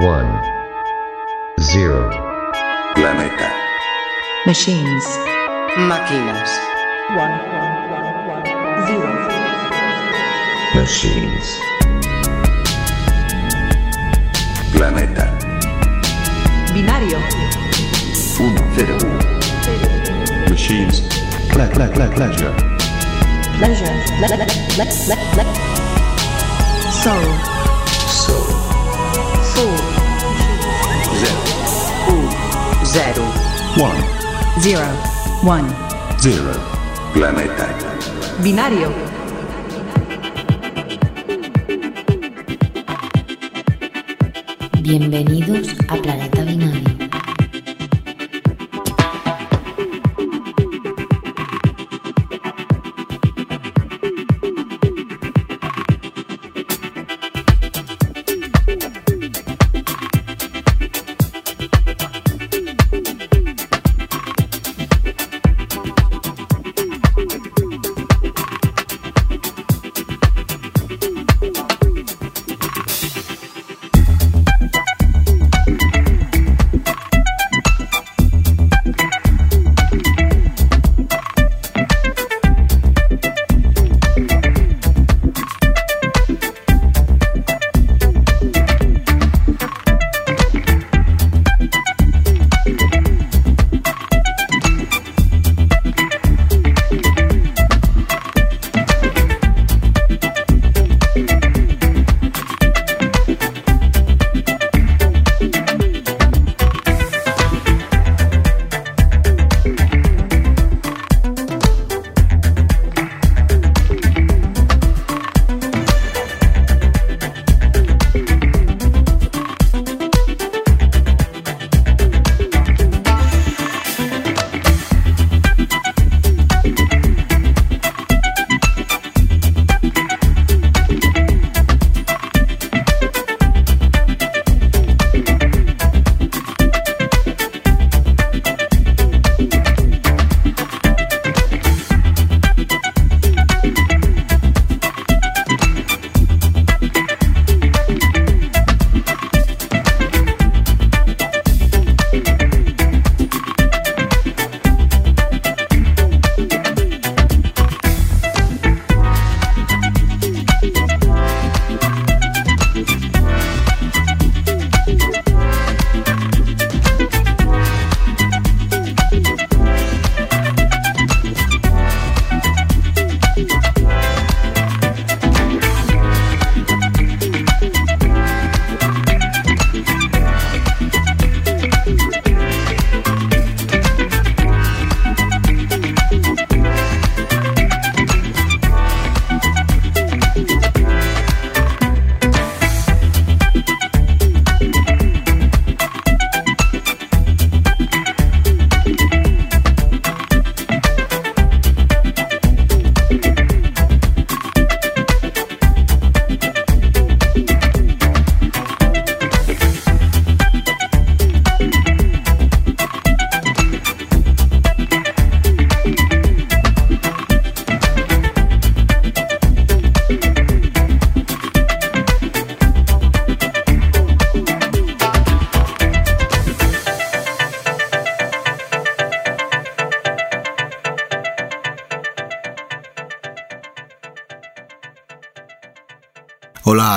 One. Zero. Planeta. Machines. Máquinas. One. Zero. Machines. Planeta. Binario. 1, 0. Machines. Cla, cla, cla, pleasure. Pleasure. Le- le- le- le- le- Soul. Soul. One. Zero. One. Zero. Planeta. Binario. Bienvenidos a Planeta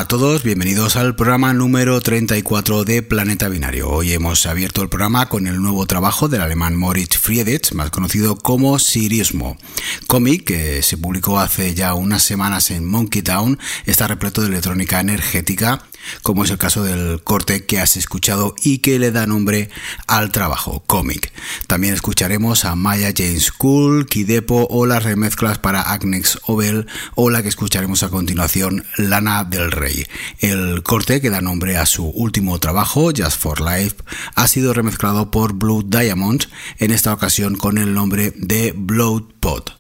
todos, bienvenidos al programa número 34 de Planeta Binario. Hoy hemos abierto el programa con el nuevo trabajo del alemán Moritz Friedrich, más conocido como Sirismo. Cómic que se publicó hace ya unas semanas en Monkey Town, está repleto de electrónica energética, como es el caso del corte que has escuchado y que le da nombre al trabajo, Cómic. También escucharemos a Maya James Cool, Kidepo o las remezclas para Agnex Obel o la que escucharemos a continuación, Lana del Rey. El corte que da nombre a su último trabajo, Just for Life, ha sido remezclado por Blue Diamond, en esta ocasión con el nombre de Blood Pot.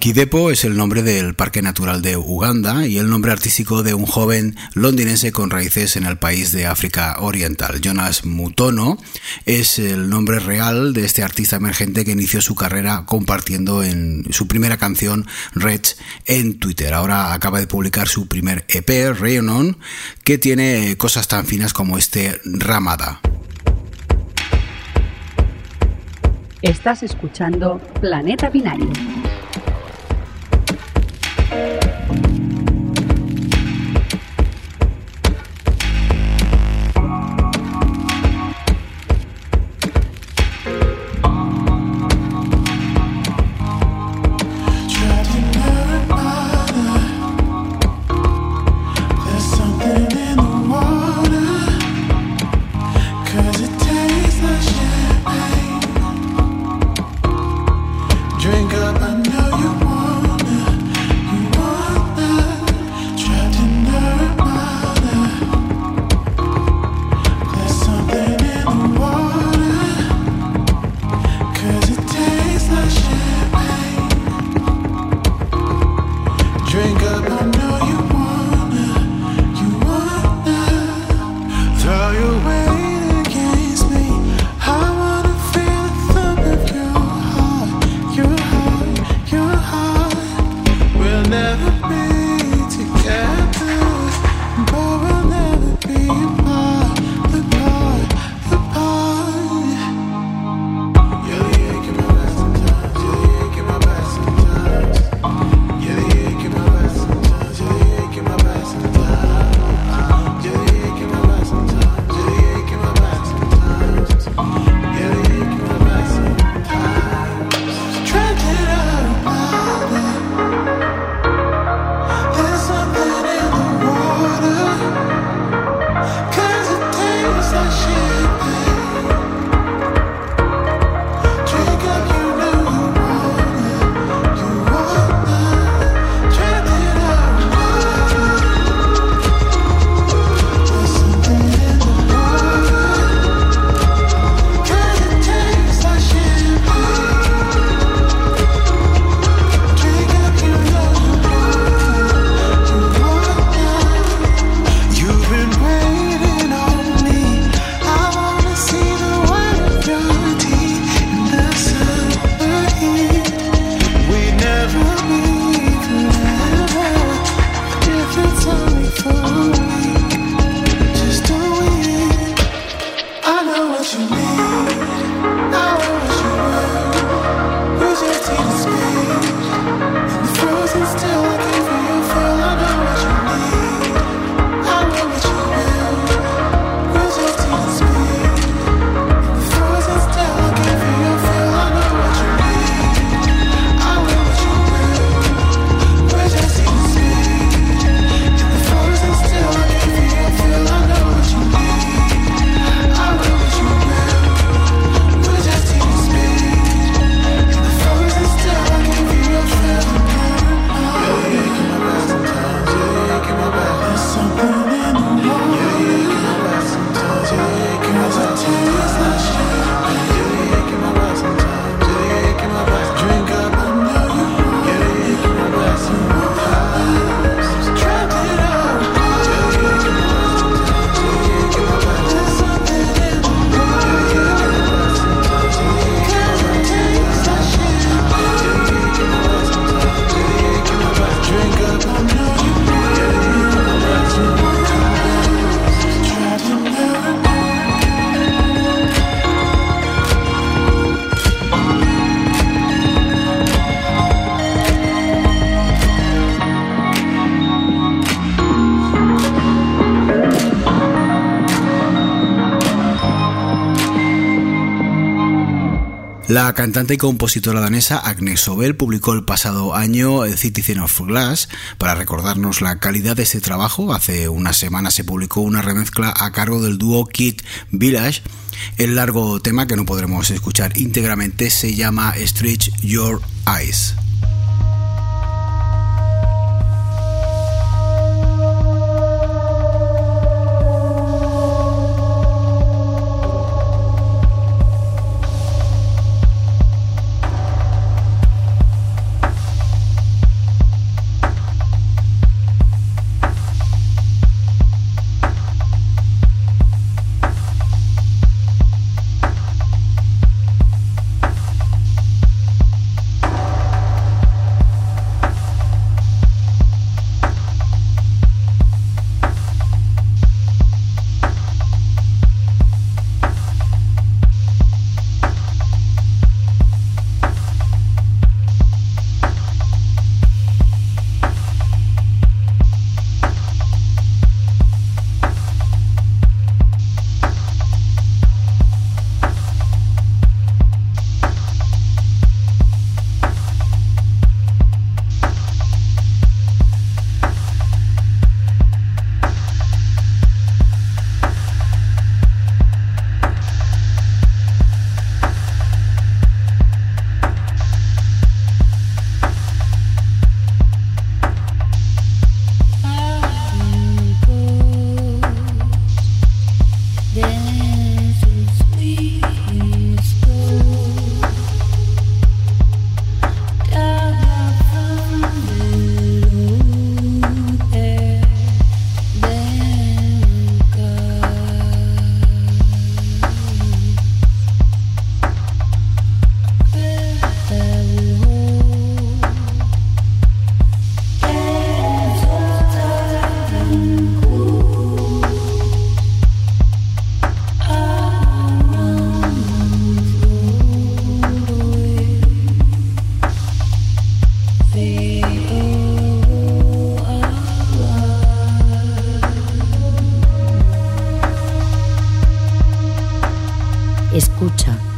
Kidepo es el nombre del Parque Natural de Uganda y el nombre artístico de un joven londinense con raíces en el país de África Oriental. Jonas Mutono es el nombre real de este artista emergente que inició su carrera compartiendo en su primera canción Red en Twitter. Ahora acaba de publicar su primer EP, Rayon On, que tiene cosas tan finas como este Ramada. Estás escuchando Planeta Binario. La cantante y compositora danesa Agnes Sobel publicó el pasado año eh, Citizen of Glass para recordarnos la calidad de este trabajo. Hace una semana se publicó una remezcla a cargo del dúo Kid Village. El largo tema que no podremos escuchar íntegramente se llama Stretch Your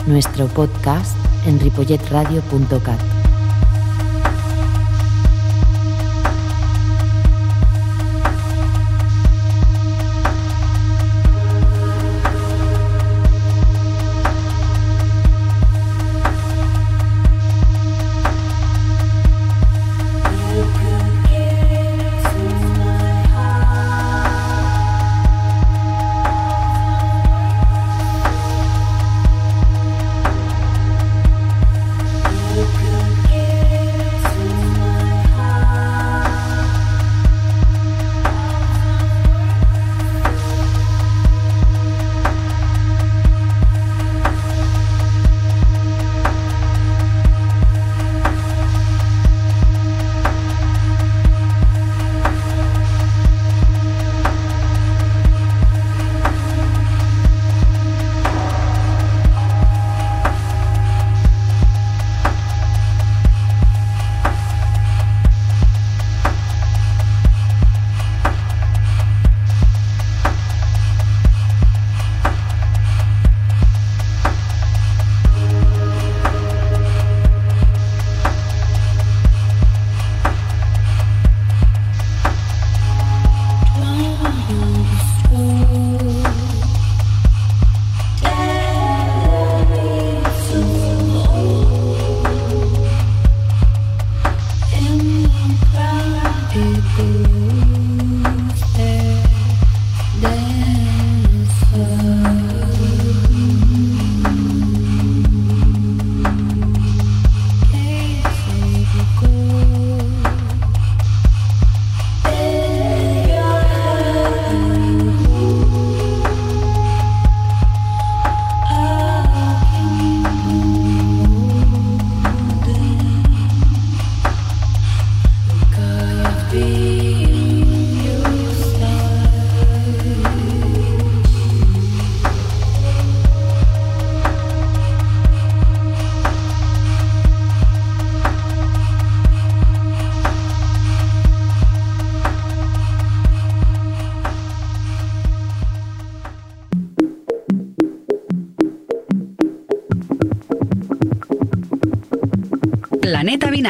nuestro podcast en ripolletradio.cat.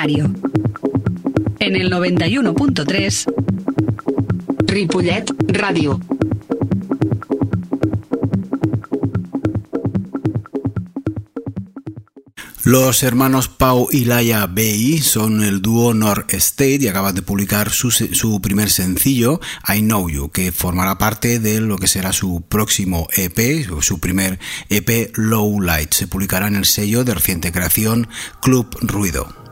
En el 91.3 Ripollet Ràdio. Los hermanos Pau y Laia Bay son el dúo North State y acaban de publicar su, su primer sencillo, I Know You, que formará parte de lo que será su próximo EP, su primer EP Low Light. Se publicará en el sello de reciente creación Club Ruido.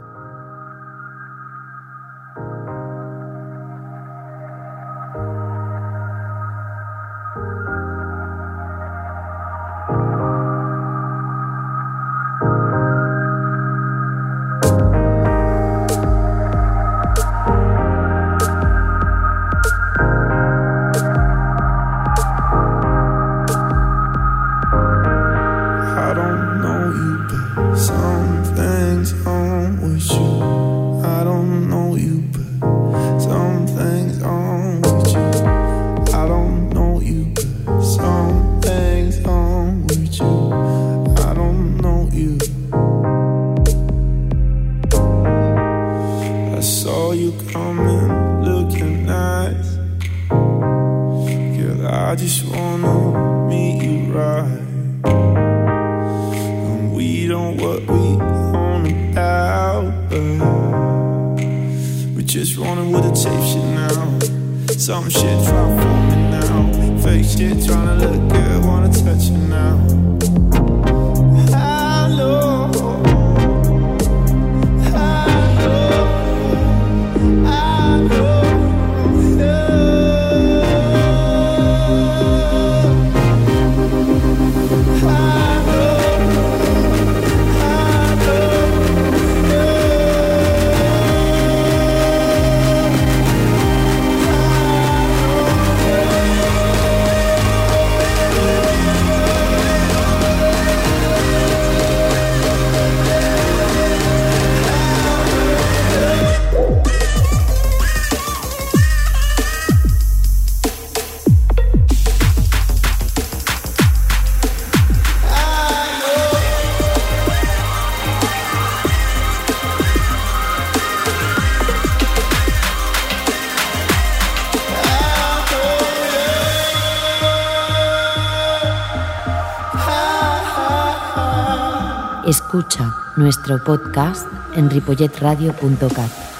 Nuestro podcast en ripolletradio.cat.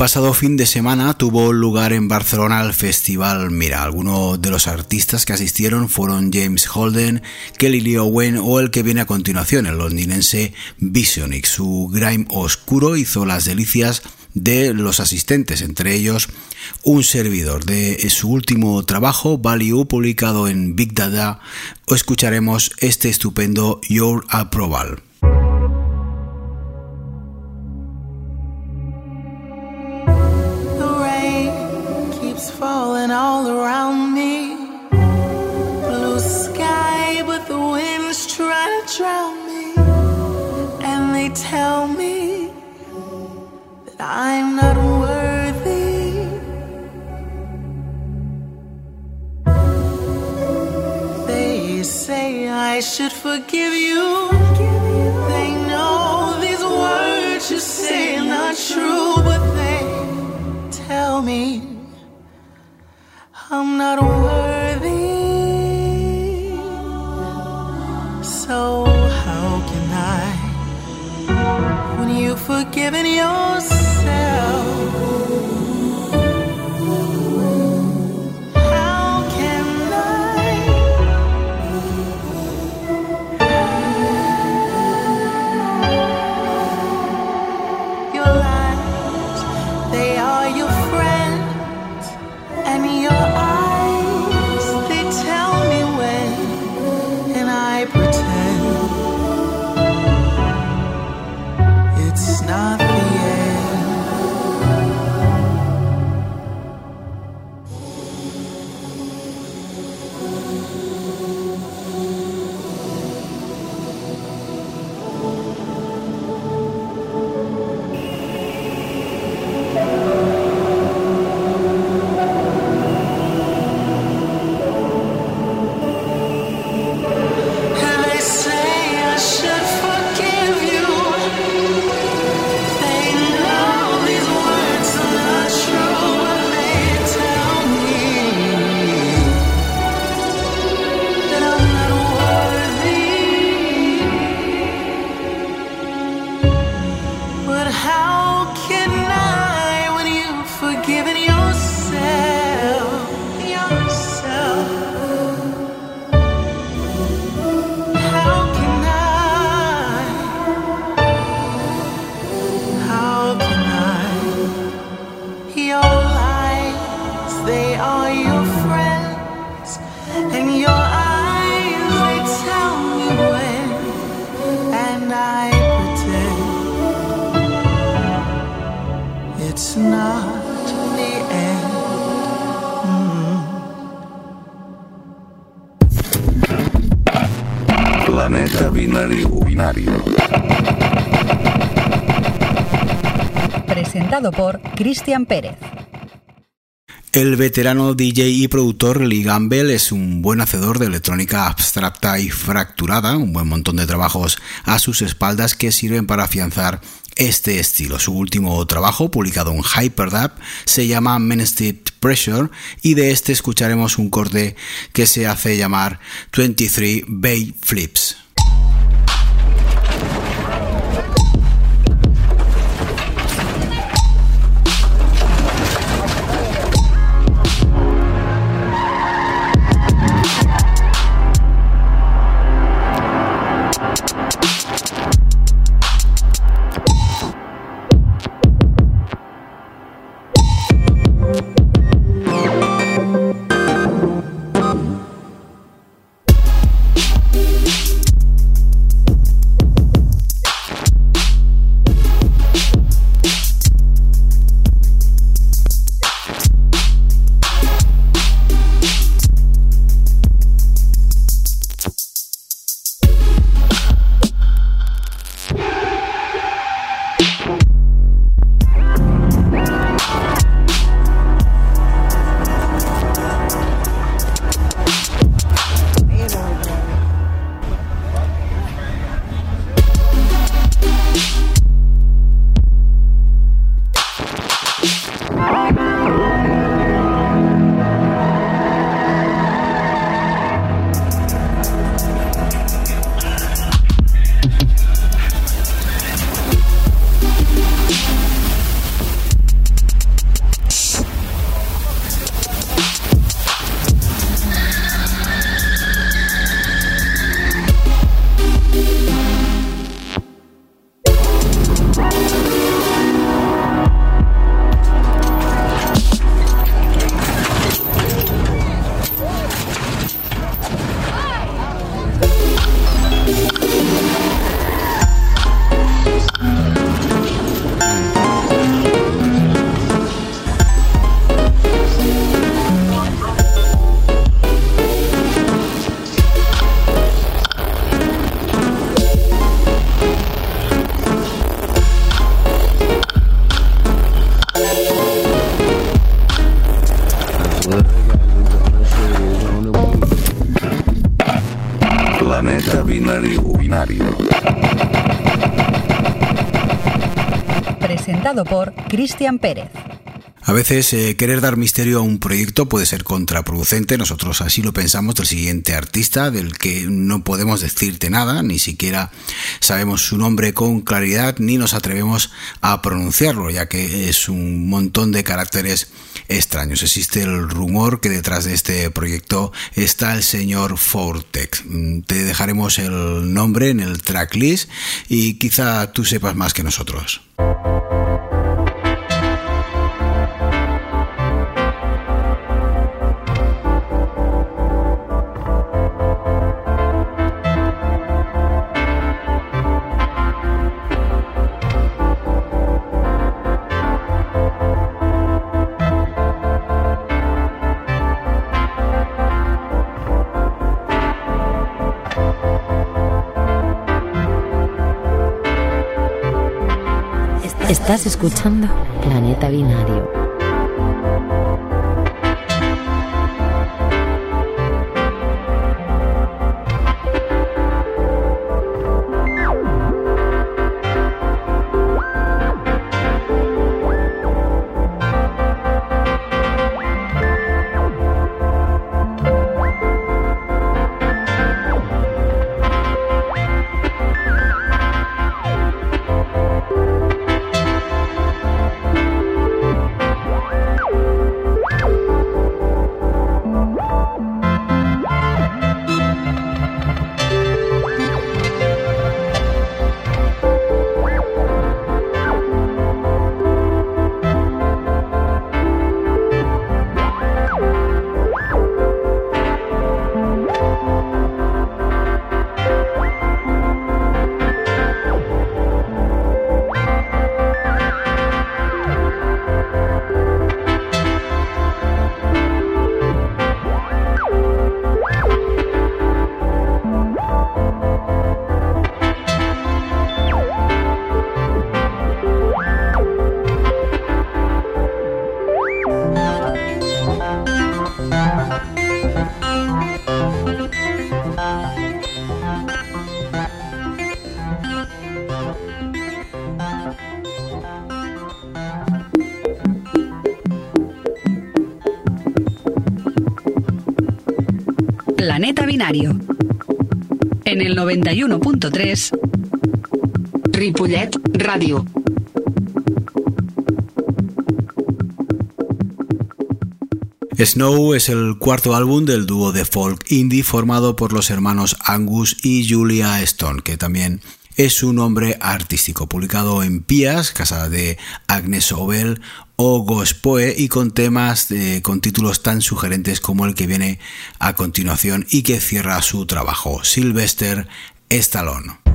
pasado fin de semana tuvo lugar en Barcelona el festival Mira. Algunos de los artistas que asistieron fueron James Holden, Kelly Lee Owen o el que viene a continuación, el londinense Visionic. Su grime oscuro hizo las delicias de los asistentes, entre ellos un servidor de su último trabajo, Value, publicado en Big Dada, o escucharemos este estupendo Your Approval. Say I should forgive you. They know these words you say are not true, but they tell me I'm not worthy. So how can I, when you've forgiven yourself? El veterano DJ y productor Lee Gamble es un buen hacedor de electrónica abstracta y fracturada, un buen montón de trabajos a sus espaldas que sirven para afianzar este estilo. Su último trabajo, publicado en Hyperdub, se llama Menstead Pressure y de este escucharemos un corte que se hace llamar 23 Bay Flips. Binario, binario. Presentado por Cristian Pérez. A veces eh, querer dar misterio a un proyecto puede ser contraproducente, nosotros así lo pensamos del siguiente artista del que no podemos decirte nada, ni siquiera sabemos su nombre con claridad ni nos atrevemos a pronunciarlo, ya que es un montón de caracteres extraños. Existe el rumor que detrás de este proyecto está el señor Fortex. Mm, Te dejaremos el nombre en el tracklist y quizá tú sepas más que nosotros. Estás escuchando Planeta Binario. En el 91.3 Ripollet Ràdio. Snow es el cuarto álbum del dúo de folk indie formado por los hermanos Angus y Julia Stone, que también es su nombre artístico, publicado en Pias, casa de Agnes Obel o Gospoe y con temas con títulos tan sugerentes como el que viene a continuación y que cierra su trabajo, Sylvester Stallone.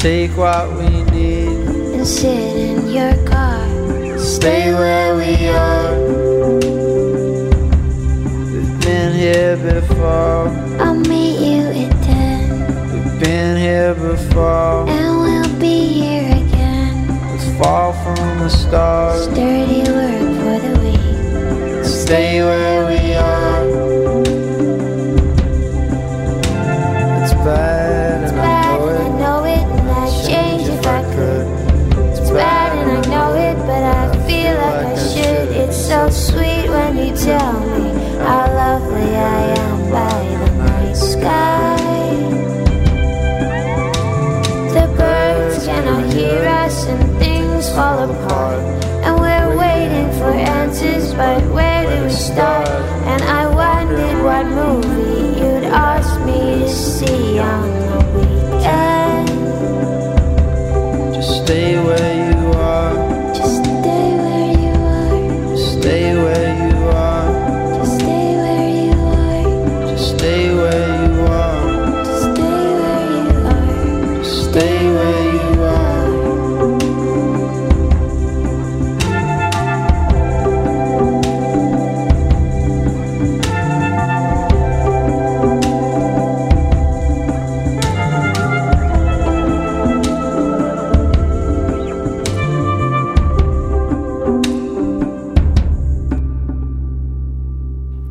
Take what we need. and sit in your car. Stay where we are. We've been here before. I'll meet you at ten, We've been here before. and we'll be here again. Let's fall from the stars. Dirty work for the week. Stay where we tell me how lovely I am by the night sky. The birds cannot hear us and things fall apart. And we're waiting for answers, but where do we start? And I wondered what movie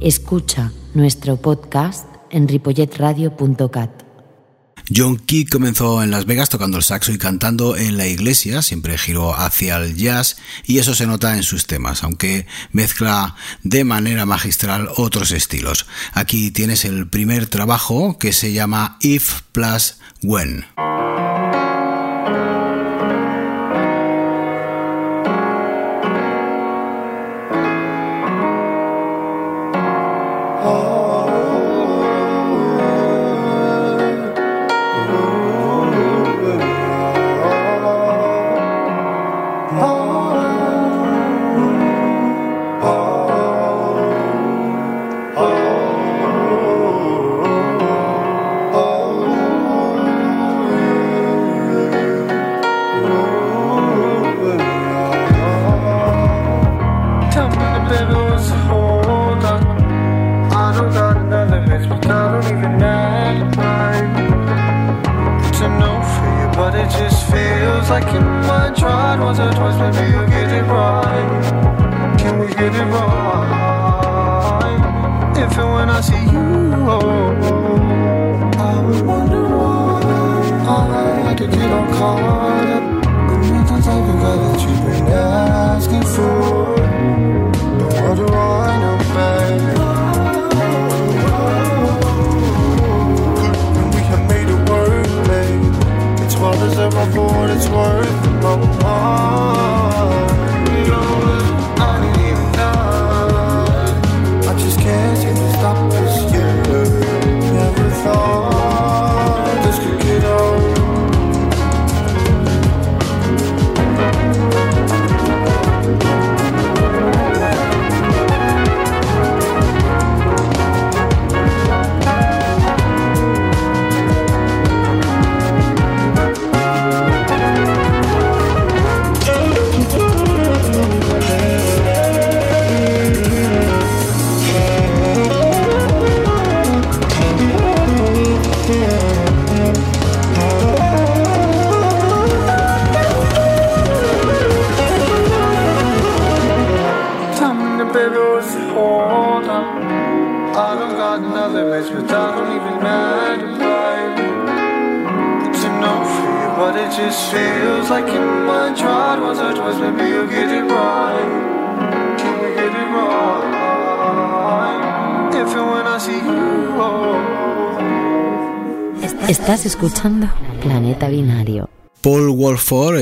Escucha nuestro podcast en ripolletradio.cat. John Key comenzó en Las Vegas tocando el saxo y cantando en la iglesia, siempre giró hacia el jazz y eso se nota en sus temas, aunque mezcla de manera magistral otros estilos. Aquí tienes el primer trabajo que se llama If Plus When.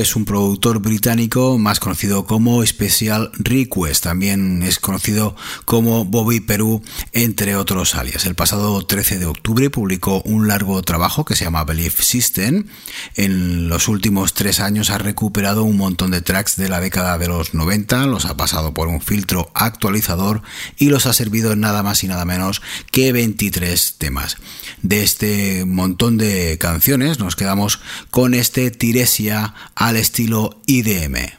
Es un productor británico más conocido como Special Request, también es conocido como Bobby Perú, entre otros alias. El pasado 13 de octubre publicó un largo trabajo que se llama Belief System. En los últimos tres años ha recuperado un montón de tracks de la década de los 90, los ha pasado por un filtro actualizador y los ha servido en nada más y nada menos que 23 temas. De este montón de canciones nos quedamos con este Tiresia al estilo IDM.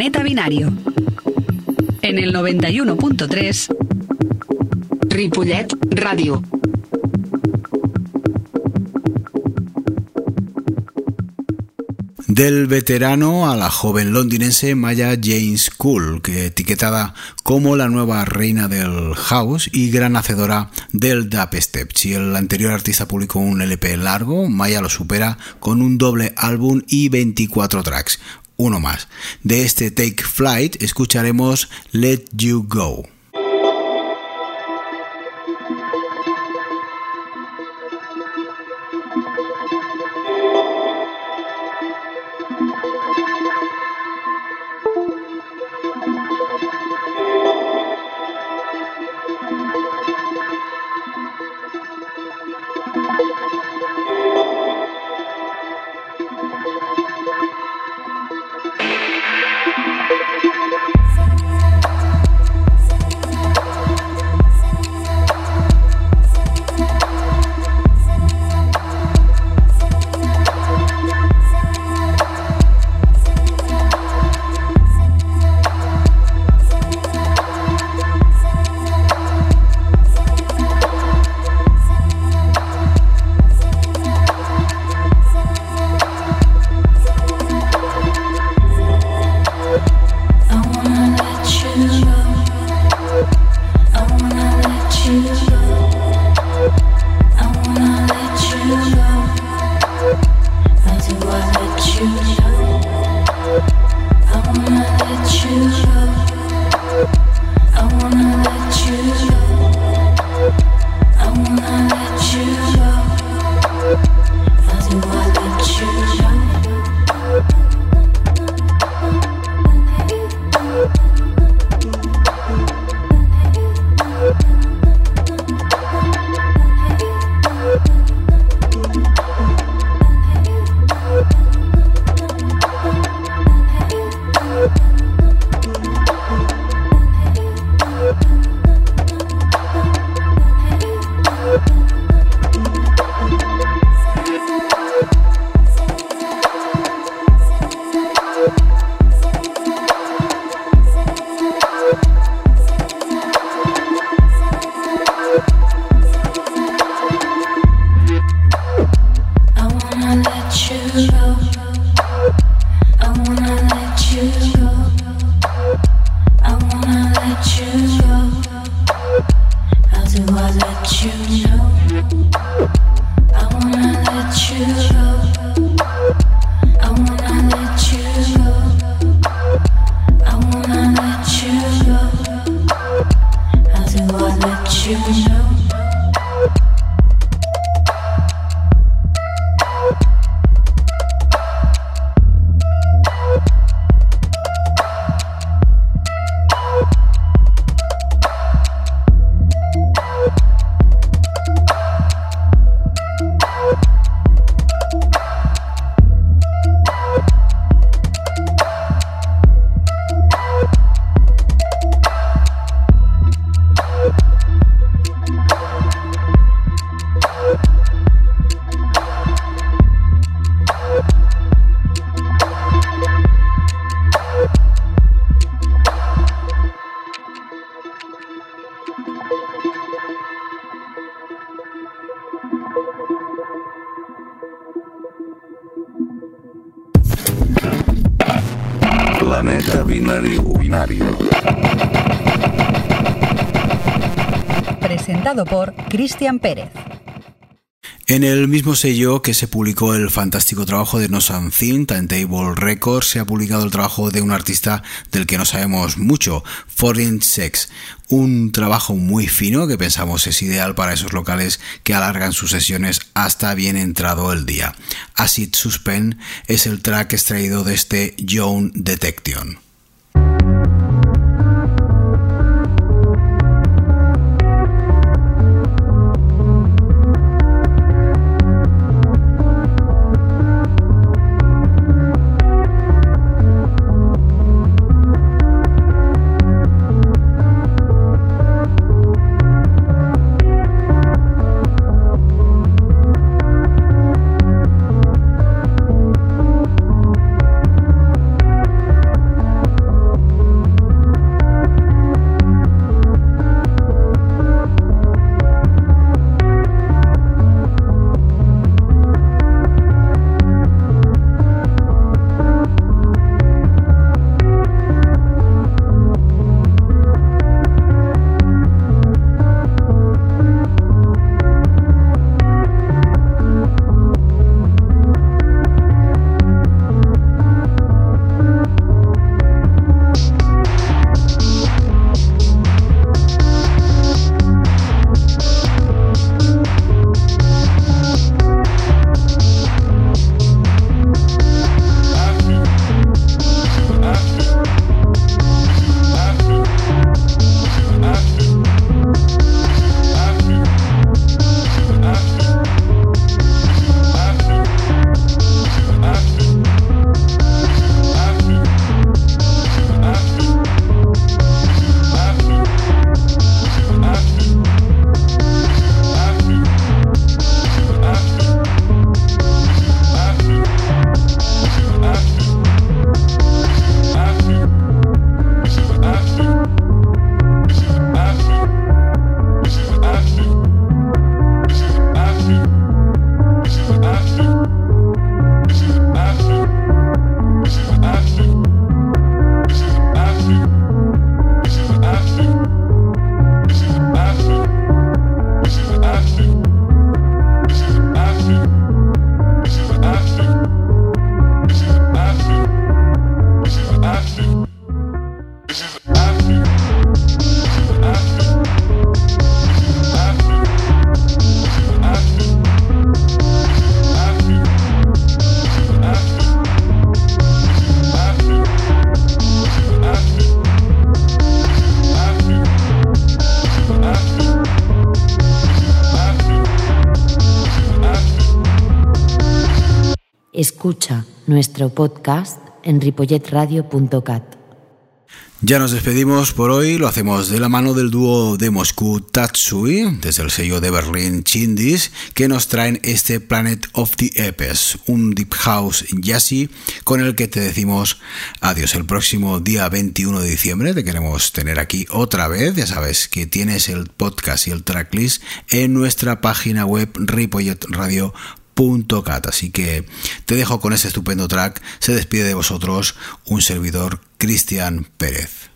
Planeta Binario. En el 91.3 Ripollet Ràdio. Del veterano a la joven londinense Maya James Cool, que etiquetada como la nueva reina del house y gran hacedora del dubstep. Si el anterior artista publicó un LP largo, Maya lo supera con un doble álbum y 24 tracks. Uno más. De este Take Flight escucharemos Let You Go. Por Cristian Pérez. En el mismo sello que se publicó el fantástico trabajo de No Something, Timetable Records, se ha publicado el trabajo de un artista del que no sabemos mucho, Foreign Sex. Un trabajo muy fino que pensamos es ideal para esos locales que alargan sus sesiones hasta bien entrado el día. Acid Suspend es el track extraído de este Joan Detection. Escucha nuestro podcast en ripolletradio.cat. Ya nos despedimos por hoy, lo hacemos de la mano del dúo de Moscú Tatsui, desde el sello de Berlín Chindis, que nos traen este Planet of the Epes, un deep house jazzy con el que te decimos adiós. El próximo día 21 de diciembre te queremos tener aquí otra vez, ya sabes que tienes el podcast y el tracklist en nuestra página web ripolletradio.com Así que te dejo con este estupendo track. Se despide de vosotros un servidor Cristian Pérez.